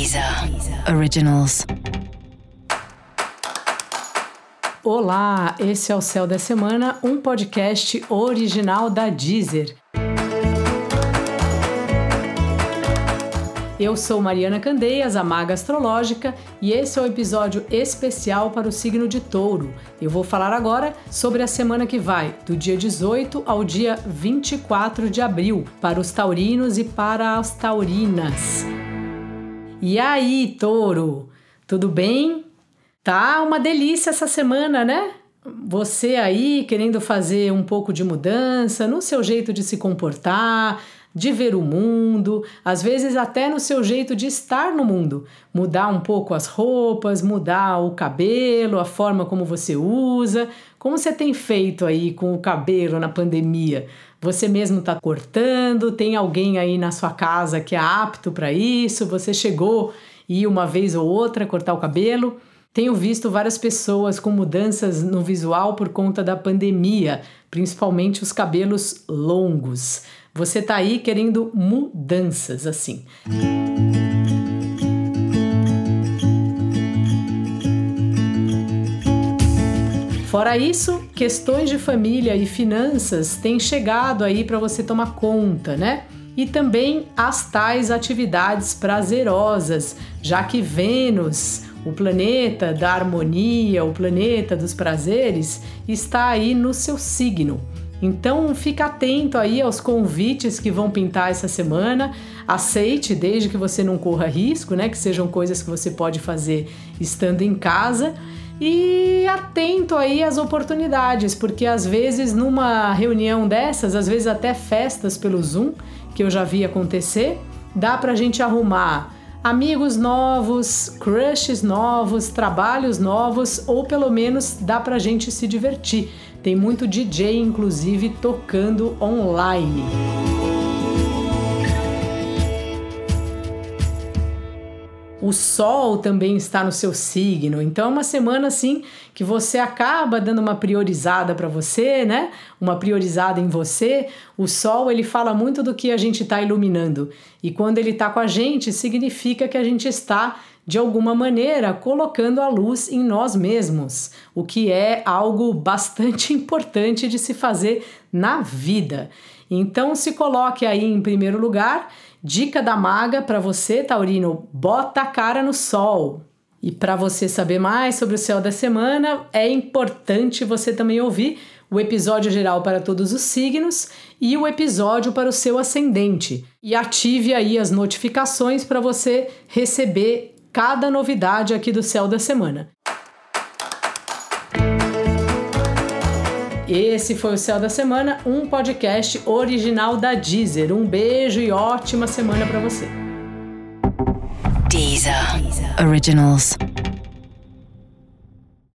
Deezer Originals. Olá, esse é o Céu da Semana, um podcast original da Deezer. Eu sou Mariana Candeias, a Maga Astrológica, e esse é o um episódio especial para o signo de Touro. Eu vou falar agora sobre a semana que vai, do dia 18 ao dia 24 de abril, para os taurinos e para as taurinas. E aí, Touro, tudo bem? Tá uma delícia essa semana, né? Você aí querendo fazer um pouco de mudança no seu jeito de se comportar, de ver o mundo, às vezes até no seu jeito de estar no mundo. Mudar um pouco as roupas, mudar o cabelo, a forma como você usa. Como você tem feito aí com o cabelo na pandemia? Você mesmo está cortando? Tem alguém aí na sua casa que é apto para isso? Você chegou e uma vez ou outra cortar o cabelo? Tenho visto várias pessoas com mudanças no visual por conta da pandemia, principalmente os cabelos longos. Você tá aí querendo mudanças assim. Fora isso, questões de família e finanças têm chegado aí para você tomar conta, né? E também as tais atividades prazerosas, já que Vênus, o planeta da harmonia, o planeta dos prazeres, está aí no seu signo. Então fica atento aí aos convites que vão pintar essa semana. Aceite, desde que você não corra risco, né? Que sejam coisas que você pode fazer estando em casa. E atento aí às oportunidades, porque às vezes numa reunião dessas, às vezes até festas pelo Zoom, que eu já vi acontecer, dá pra gente arrumar amigos novos, crushes novos, trabalhos novos, ou pelo menos dá pra gente se divertir. Tem muito DJ, inclusive, tocando online. O Sol também está no seu signo, então é uma semana assim que você acaba dando uma priorizada para você, né? Uma priorizada em você. O Sol ele fala muito do que a gente está iluminando e quando ele está com a gente significa que a gente está de alguma maneira colocando a luz em nós mesmos, o que é algo bastante importante de se fazer na vida. Então se coloque aí em primeiro lugar. Dica da maga para você, Taurino, bota a cara no sol. E para você saber mais sobre o céu da semana, é importante você também ouvir o episódio geral para todos os signos e o episódio para o seu ascendente. E ative aí as notificações para você receber cada novidade aqui do Céu da Semana. Esse foi o Céu da Semana, um podcast original da Deezer. Um beijo e ótima semana para você. Deezer. Originals.